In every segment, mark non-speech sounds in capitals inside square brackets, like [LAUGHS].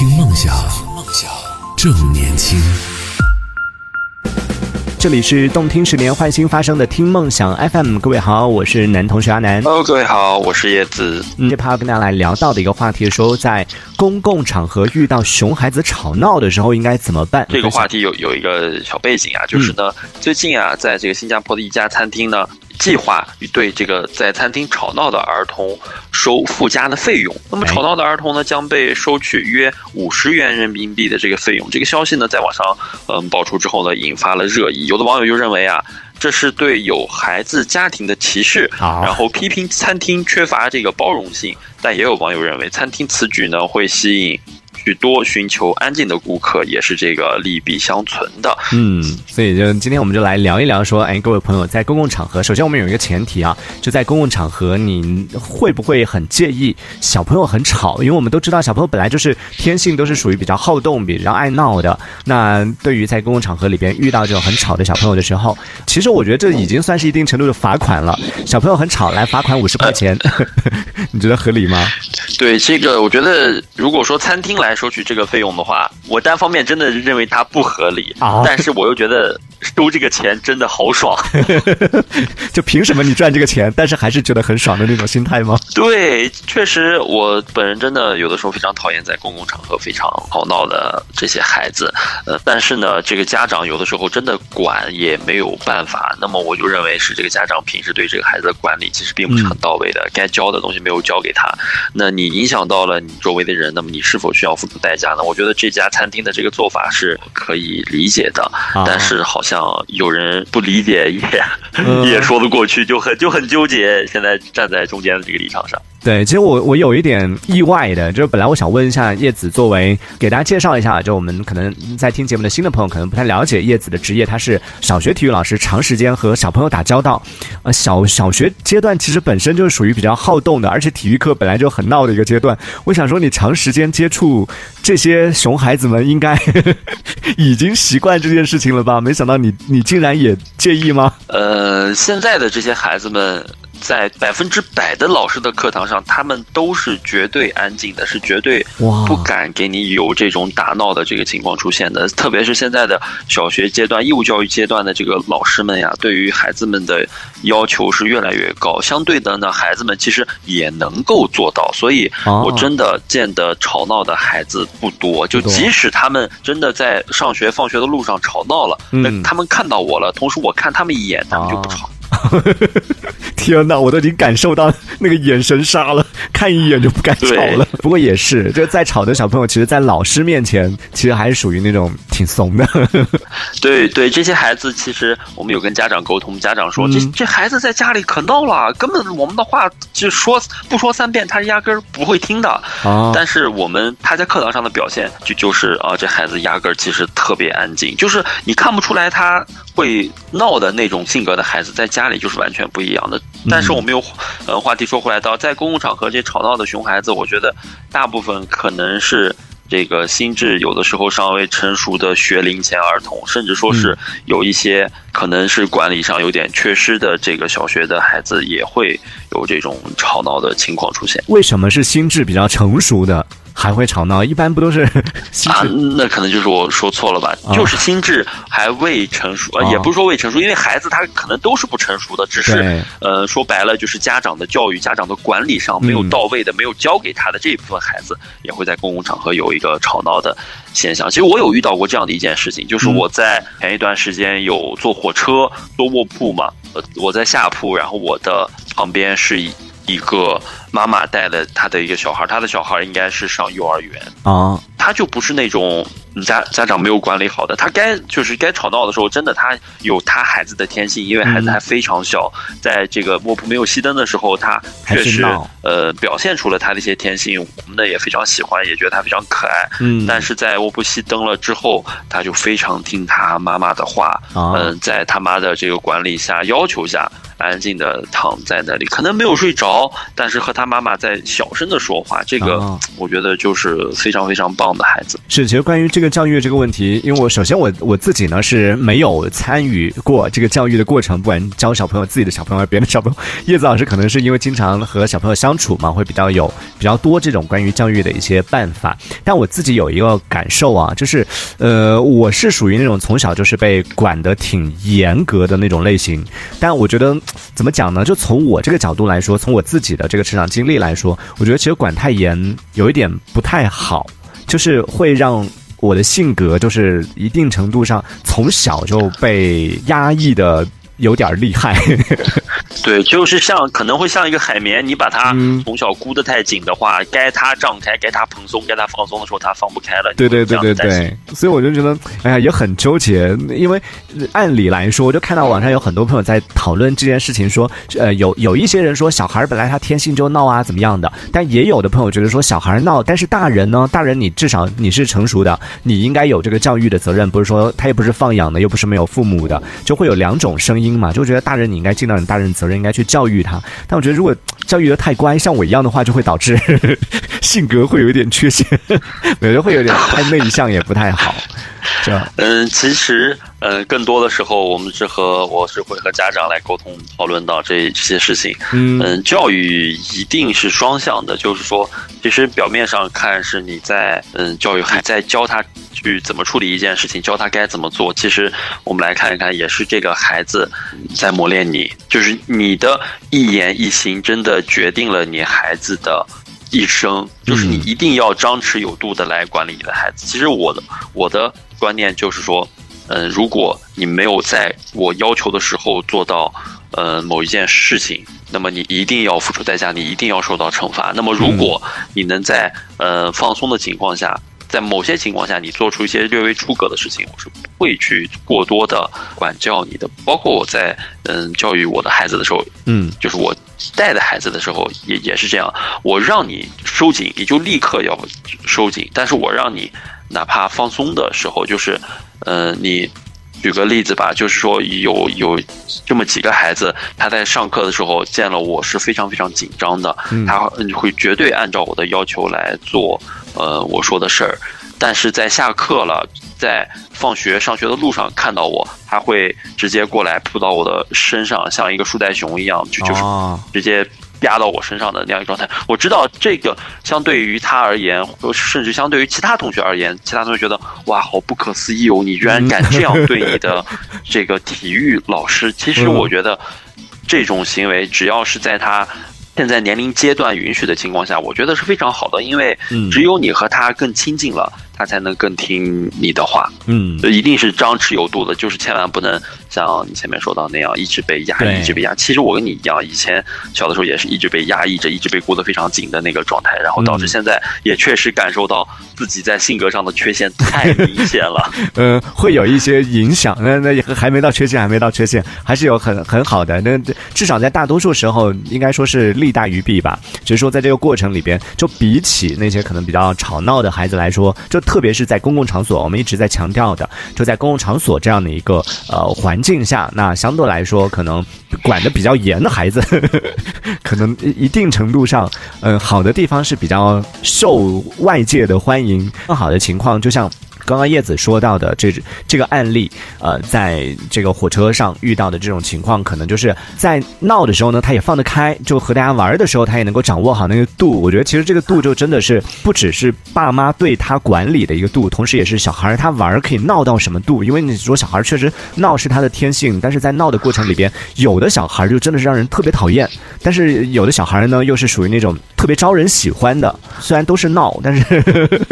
听梦想，梦想正年轻。这里是动听十年换新发生的听梦想 FM，各位好，我是男同学阿南。Hello，各位好，我是叶子。嗯，这趴要跟大家来聊到的一个话题，说在公共场合遇到熊孩子吵闹的时候应该怎么办？这个话题有有一个小背景啊，就是呢，最近啊，在这个新加坡的一家餐厅呢，计划对这个在餐厅吵闹的儿童收附加的费用。那么吵闹的儿童呢，将被收取约五十元人民币的这个费用。这个消息呢，在网上嗯爆出之后呢，引发了热议。有的网友就认为啊。这是对有孩子家庭的歧视，好然后批评餐厅缺乏这个包容性。但也有网友认为，餐厅此举呢会吸引许多寻求安静的顾客，也是这个利弊相存的。嗯，所以就今天我们就来聊一聊，说，哎，各位朋友，在公共场合，首先我们有一个前提啊，就在公共场合，你会不会很介意小朋友很吵？因为我们都知道，小朋友本来就是天性都是属于比较好动、比较爱闹的。那对于在公共场合里边遇到这种很吵的小朋友的时候，其实我觉得这已经算是一定程度的罚款了。小朋友很吵，来罚款五十块钱，[LAUGHS] 你觉得合理吗？对这个，我觉得如果说餐厅来收取这个费用的话，我单方面真的认为它不合理，啊但是我又觉得收这个钱真的好爽。[LAUGHS] [LAUGHS] 就凭什么你赚这个钱，但是还是觉得很爽的那种心态吗？对，确实，我本人真的有的时候非常讨厌在公共场合非常吵闹的这些孩子，呃，但是呢，这个家长有的时候真的管也没有办法。那么我就认为是这个家长平时对这个孩子的管理其实并不是很到位的，该教的东西没有教给他，那你影响到了你周围的人，那么你是否需要付出代价呢？我觉得这家餐厅的这个做法是可以理解的，啊但是好像有人不理解也、[LAUGHS] 嗯也说得过去，就很就很纠结。现在站在中间的这个立场上。对，其实我我有一点意外的，就是本来我想问一下叶子，作为给大家介绍一下，就我们可能在听节目的新的朋友可能不太了解叶子的职业，他是小学体育老师，长时间和小朋友打交道。呃，小小学阶段其实本身就是属于比较好动的，而且体育课本来就很闹的一个阶段。我想说，你长时间接触这些熊孩子们，应该 [LAUGHS] 已经习惯这件事情了吧？没想到你你竟然也介意吗？呃，现在的这些孩子们，在百分之百的老师的课堂上，他们都是绝对安静的，是绝对不敢给你有这种打闹的这个情况出现的。特别是现在的小学阶段、义务教育阶段的这个老师们呀，对于孩子们的要求是越来越高。相对的呢，孩子们其实也能够做到，所以哦我真的见的吵闹的孩子不多。就即使他们真的在上学、放学的路上吵闹了，嗯那他们看到我了，同时我看他们一眼，他们就不吵。[LAUGHS] 天哪，我都已经感受到那个眼神杀了，看一眼就不敢吵了。不过也是，就在吵的小朋友，其实，在老师面前，其实还是属于那种挺怂的。[LAUGHS] 对对，这些孩子其实我们有跟家长沟通，家长说、嗯这这孩子在家里可闹了，根本我们的话就说不说三遍，他是压根儿不会听的。啊但是我们他在课堂上的表现就就是啊，这孩子压根儿其实特别安静，就是你看不出来他会闹的那种性格的孩子，在家里就是完全不一样的。但是我们又呃话题说回来到，在公共场合这吵闹的熊孩子，我觉得大部分可能是。这个心智有的时候尚未成熟的学龄前儿童，甚至说是有一些可能是管理上有点缺失的这个小学的孩子，也会有这种吵闹的情况出现。为什么是心智比较成熟的还会吵闹？一般不都是 [LAUGHS] 心啊？，那可能就是我说错了吧，哦就是心智还未成熟，呃哦也不是说未成熟，因为孩子他可能都是不成熟的，只是呃说白了就是家长的教育、家长的管理上没有嗯到位的，没有教给他的这一部分孩子，也会在公共场合有一个吵闹的现象。其实我有遇到过这样的一件事情，就是嗯我在前一段时间有坐火车坐卧铺嘛，呃我在下铺，然后我的旁边是一一个妈妈带的她的一个小孩，她的小孩应该是上幼儿园。啊，他就不是那种家家长没有管理好的，他该就是该吵闹的时候，真的他有他孩子的天性，因为孩子嗯还非常小，在这个卧铺没有熄灯的时候，他确实呃表现出了他的一些天性，我们呢也非常喜欢，也觉得他非常可爱。嗯，但是在卧铺熄灯了之后，他就非常听他妈妈的话，啊嗯、在他妈的这个管理下、要求下，安静的躺在那里，可能没有睡着，但是和他妈妈在小声的说话，这个哦我觉得就是非常非常棒的孩子。是，其实关于这个教育这个问题，因为我首先我我自己呢是没有参与过这个教育的过程，不管教小朋友自己的小朋友还是别的小朋友。叶子老师可能是因为经常和小朋友相处嘛，会比较有比较多这种关于教育的一些办法。但我自己有一个感受啊，就是呃，我是属于那种从小就是被管得挺严格的那种类型。但我觉得怎么讲呢？就从我这个角度来说，从我自己的这个成长经历来说，我觉得其实管太严有一点不太好。就是会让我的性格，就是一定程度上从小就被压抑的有点厉害。[LAUGHS] 对，就是像可能会像一个海绵，你把它嗯从小箍得太紧的话，该它胀开，该它蓬松，该它放松的时候，它放不开了。对对对对对，所以我就觉得，哎呀，也很纠结。因为呃按理来说，我就看到网上有很多朋友在讨论这件事情，说，呃，有有一些人说小孩本来他天性就闹啊，怎么样的，但也有的朋友觉得说小孩闹，但是大人呢，大人你至少你是成熟的，你应该有这个教育的责任，不是说他也不是放养的，又不是没有父母的，就会有两种声音嘛，就觉得大人你应该尽到你大人责任，应该去教育他。但我觉得如果教育的太乖，像我一样的话，就会导致 [LAUGHS] 性格会有一点缺陷，我觉得会有点太内向，也不太好。这样，嗯，其实，嗯，更多的时候，我们是和我是会和家长来沟通讨论到这这些事情。嗯嗯，教育一定是双向的，就是说，其实表面上看是你在嗯教育还在教他去怎么处理一件事情，教他该怎么做。其实我们来看一看，也是这个孩子在磨练你，就是你的一言一行真的决定了你孩子的。一生就是你一定要张弛有度的来管理你的孩子。其实我的我的观念就是说，嗯，如果你没有在我要求的时候做到，呃，某一件事情，那么你一定要付出代价，你一定要受到惩罚。那么如果你能在呃放松的情况下，在某些情况下你做出一些略微出格的事情，我是不会去过多的管教你的。包括我在嗯教育我的孩子的时候，嗯就是我带的孩子的时候也也是这样，我让你收紧，你就立刻要收紧，但是我让你哪怕放松的时候，就是，呃，你举个例子吧，就是说有有这么几个孩子，他在上课的时候见了我是非常非常紧张的，嗯。他会绝对按照我的要求来做，呃，我说的事儿。但是在下课了，在放学上学的路上看到我，他会直接过来扑到我的身上，像一个树袋熊一样，就就是哦直接压到我身上的那样一个状态。我知道这个相对于他而言，或甚至相对于其他同学而言，其他同学觉得哇，好不可思议哦，你居然敢这样对你的这个体育老师。其实嗯我觉得这种行为，只要是在他。现在年龄阶段允许的情况下，我觉得是非常好的，因为嗯只有你和他更亲近了，他才能更听你的话。嗯就一定是张弛有度的，就是千万不能像你前面说到那样一直被压抑，一直被压。其实我跟你一样，以前小的时候也是一直被压抑着，一直被箍得非常紧的那个状态，然后导致嗯现在也确实感受到自己在性格上的缺陷太明显了。[LAUGHS] 嗯，会有一些影响。那那也还没到缺陷，还没到缺陷，还是有很很好的。那至少在大多数时候，应该说是利大于弊吧。只是说在这个过程里边，就比起那些可能比较吵闹的孩子来说，就特别是在公共场所，我们一直在强调的，就在公共场所这样的一个呃环境下，那相对来说可能管的比较严的孩子，[LAUGHS] 可能一定程度上，嗯、好的地方是比较受外界的欢迎，更好的情况就像。刚刚叶子说到的这这个案例，呃，在这个火车上遇到的这种情况，可能就是在闹的时候呢，他也放得开，就和大家玩的时候，他也能够掌握好那个度。我觉得其实这个度就真的是不只是爸妈对他管理的一个度，同时也是小孩他玩可以闹到什么度。因为你说小孩确实闹是他的天性，但是在闹的过程里边，有的小孩就真的是让人特别讨厌，但是有的小孩呢又是属于那种特别招人喜欢的，虽然都是闹，但是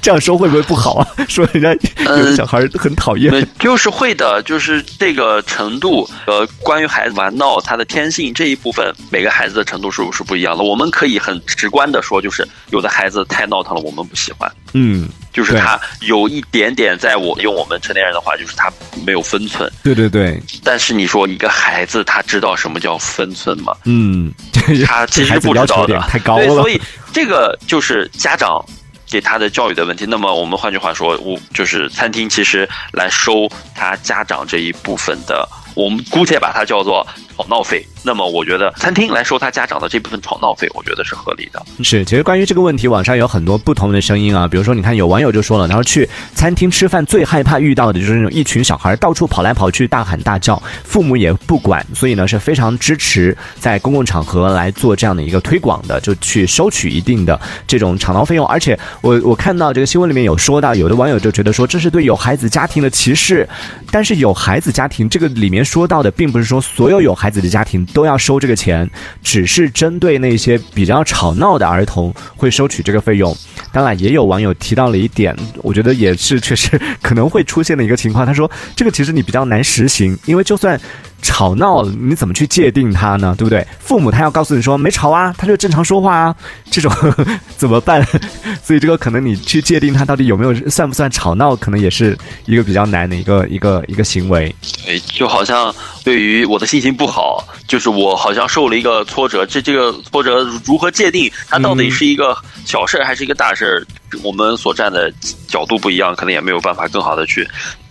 这样说会不会不好啊？[LAUGHS] 说人家有的小孩很讨厌。对，就是会的，就是这个程度，呃，关于孩子玩闹他的天性这一部分，每个孩子的程度是是不一样的。我们可以很直观的说，就是有的孩子太闹腾了，我们不喜欢。嗯，就是他有一点点，在我用我们成年人的话，就是他没有分寸。对对对，但是你说一个孩子，他知道什么叫分寸吗？嗯，[LAUGHS] 他其实不知道的太高对，了所。以这个就是家长给他的教育的问题。那么我们换句话说，我就是餐厅其实来收他家长这一部分的，我们姑且把它叫做吵闹费，那么我觉得餐厅来收他家长的这部分吵闹费，我觉得是合理的。是，其实关于这个问题，网上有很多不同的声音啊。比如说，你看有网友就说了，他说去餐厅吃饭最害怕遇到的就是那种一群小孩到处跑来跑去、大喊大叫，父母也不管，所以呢是非常支持在公共场合来做这样的一个推广的，就去收取一定的这种吵闹费用。而且我我看到这个新闻里面有说到，有的网友就觉得说这是对有孩子家庭的歧视，但是有孩子家庭这个里面说到的，并不是说所有有孩子的家庭都要收这个钱，只是针对那些比较吵闹的儿童会收取这个费用。当然，也有网友提到了一点，我觉得也是确实可能会出现的一个情况。他说，这个其实你比较难实行，因为就算。吵闹，你怎么去界定他呢？对不对？父母他要告诉你说没吵啊，他就正常说话啊，这种 [LAUGHS] 怎么办？[LAUGHS] 所以这个可能你去界定他到底有没有算不算吵闹，可能也是一个比较难的一个一个一个行为。对，就好像对于我的心情不好，就是我好像受了一个挫折，这这个挫折如何界定？它到底是一个小事儿还是一个大事儿？我们所站的角度不一样，可能也没有办法更好的去。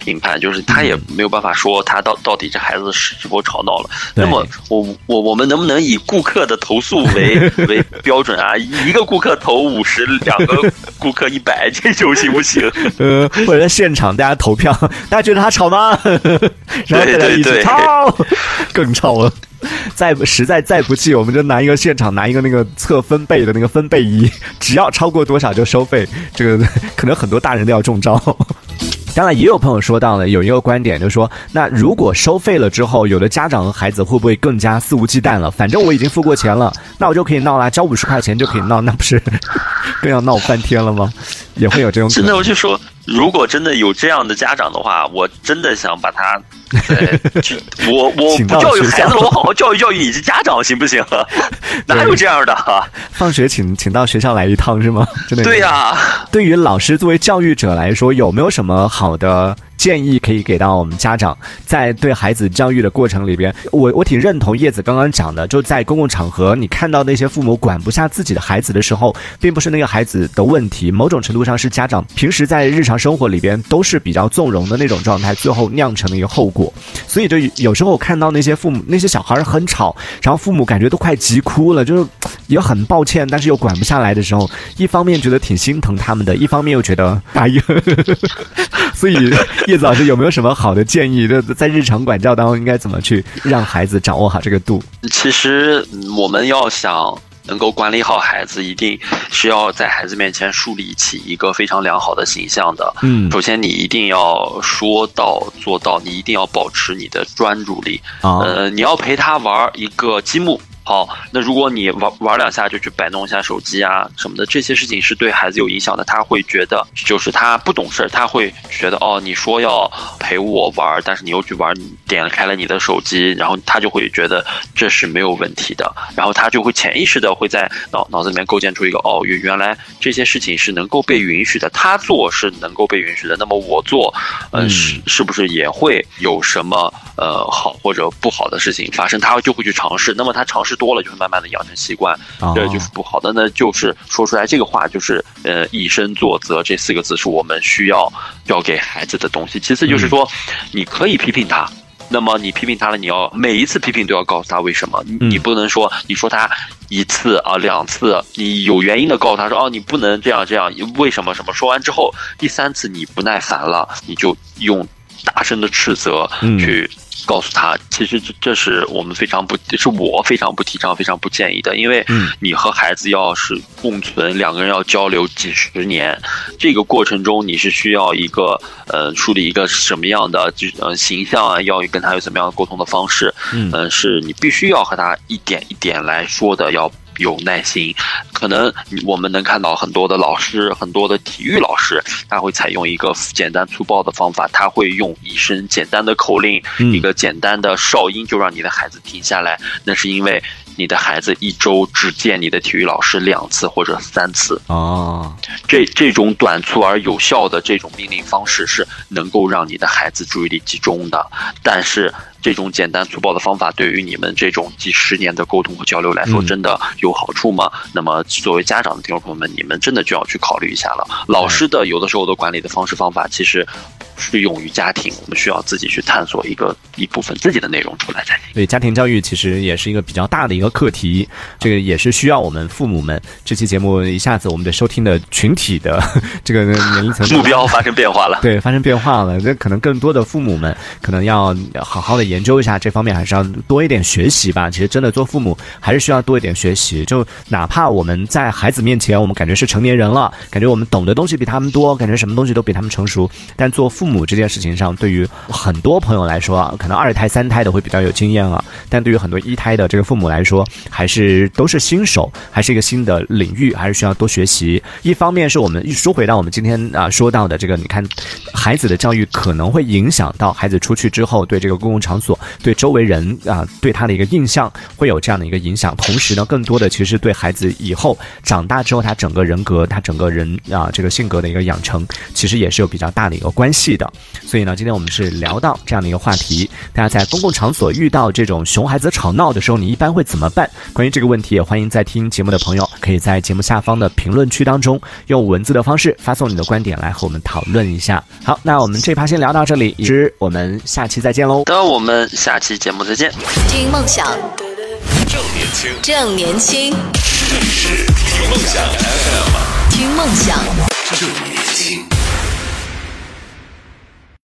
评判就是他也没有办法说他到到底这孩子是是否吵闹了。那么我我我们能不能以顾客的投诉为 [LAUGHS] 为标准啊？一个顾客投五十，两个顾客一百，这种行不行？[LAUGHS] 呃，或者在现场大家投票，大家觉得他吵吗？然后大家一起吵，更吵了。再实在再不济，我们就拿一个现场拿一个那个测分贝的那个分贝仪，只要超过多少就收费。这个可能很多大人都要中招。当然，也有朋友说到了，有一个观点，就说，那如果收费了之后，有的家长和孩子会不会更加肆无忌惮了？反正我已经付过钱了，那我就可以闹啦，交五十块钱就可以闹，那不是更要闹翻天了吗？也会有这种。真的，我就说，如果真的有这样的家长的话，我真的想把他。[LAUGHS] 我我不教育孩子了，我好好教育教育你这家长行不行？哪有这样的？放学请请到学校来一趟是吗？真的？对呀。对于老师作为教育者来说，有没有什么好的？建议可以给到我们家长，在对孩子教育的过程里边，我我挺认同叶子刚刚讲的，就在公共场合，你看到那些父母管不下自己的孩子的时候，并不是那个孩子的问题，某种程度上是家长平时在日常生活里边都是比较纵容的那种状态，最后酿成的一个后果。所以就有时候我看到那些父母那些小孩很吵，然后父母感觉都快急哭了，就是也很抱歉，但是又管不下来的时候，一方面觉得挺心疼他们的，一方面又觉得哎呀，所以。叶子老师有没有什么好的建议？就在日常管教当中，应该怎么去让孩子掌握好这个度？其实我们要想能够管理好孩子，一定是要在孩子面前树立起一个非常良好的形象的。嗯，首先你一定要说到做到，你一定要保持你的专注力。呃，你要陪他玩一个积木。好，那如果你玩玩两下就去摆弄一下手机啊什么的，这些事情是对孩子有影响的。他会觉得，就是他不懂事儿，他会觉得哦，你说要陪我玩，但是你又去玩，点开了你的手机，然后他就会觉得这是没有问题的，然后他就会潜意识的会在脑脑子里面构建出一个哦，原原来这些事情是能够被允许的，他做是能够被允许的，那么我做，嗯，是是不是也会有什么呃好或者不好的事情发生？他就会去尝试，那么他尝试。多了就会慢慢的养成习惯，这就是不好的。那就是说出来这个话，就是呃以身作则这四个字是我们需要教给孩子的东西。其次就是说，你可以批评他，那么你批评他了，你要每一次批评都要告诉他为什么。你不能说你说他一次啊两次，你有原因的告诉他说哦你不能这样这样，为什么什么？说完之后第三次你不耐烦了，你就用大声的斥责去。告诉他，其实这这是我们非常不，是我非常不提倡、非常不建议的。因为你和孩子要是共存，两个人要交流几十年，这个过程中你是需要一个呃树立一个什么样的就呃形象啊，要跟他有怎么样的沟通的方式，嗯，是你必须要和他一点一点来说的，要。有耐心，可能我们能看到很多的老师，很多的体育老师，他会采用一个简单粗暴的方法，他会用一声简单的口令，一个简单的哨音，就让你的孩子停下来。那是因为你的孩子一周只见你的体育老师两次或者三次。哦，这这种短促而有效的这种命令方式是能够让你的孩子注意力集中的，但是。这种简单粗暴的方法对于你们这种几十年的沟通和交流来说，真的有好处吗？那么作为家长的听众朋友们，你们真的就要去考虑一下了。老师的有的时候的管理的方式方法，其实。适用于家庭，我们需要自己去探索一个一部分自己的内容出来才行。对，家庭教育其实也是一个比较大的一个课题，这个也是需要我们父母们。这期节目一下子我们的收听的群体的这个年龄 [LAUGHS] 层目标发生变化了，对，发生变化了。那可能更多的父母们可能要好好的研究一下这方面，还是要多一点学习吧。其实真的做父母还是需要多一点学习，就哪怕我们在孩子面前，我们感觉是成年人了，感觉我们懂的东西比他们多，感觉什么东西都比他们成熟，但做父母这件事情上，对于很多朋友来说啊，可能二胎、三胎的会比较有经验啊，但对于很多一胎的这个父母来说，还是都是新手，还是一个新的领域，还是需要多学习。一方面是我们一说回到我们今天啊说到的这个，你看，孩子的教育可能会影响到孩子出去之后对这个公共场所、对周围人啊对他的一个印象会有这样的一个影响。同时呢，更多的其实对孩子以后长大之后他整个人格、他整个人啊这个性格的一个养成，其实也是有比较大的一个关系的。所以呢，今天我们是聊到这样的一个话题，大家在公共场所遇到这种熊孩子吵闹的时候，你一般会怎么办？关于这个问题，也欢迎在听节目的朋友可以在节目下方的评论区当中用文字的方式发送你的观点来和我们讨论一下。好，那我们这趴先聊到这里，之我们下期再见喽。那我们下期节目再见。听梦想，正年轻，正年轻，这里是听梦想 FM，听梦想。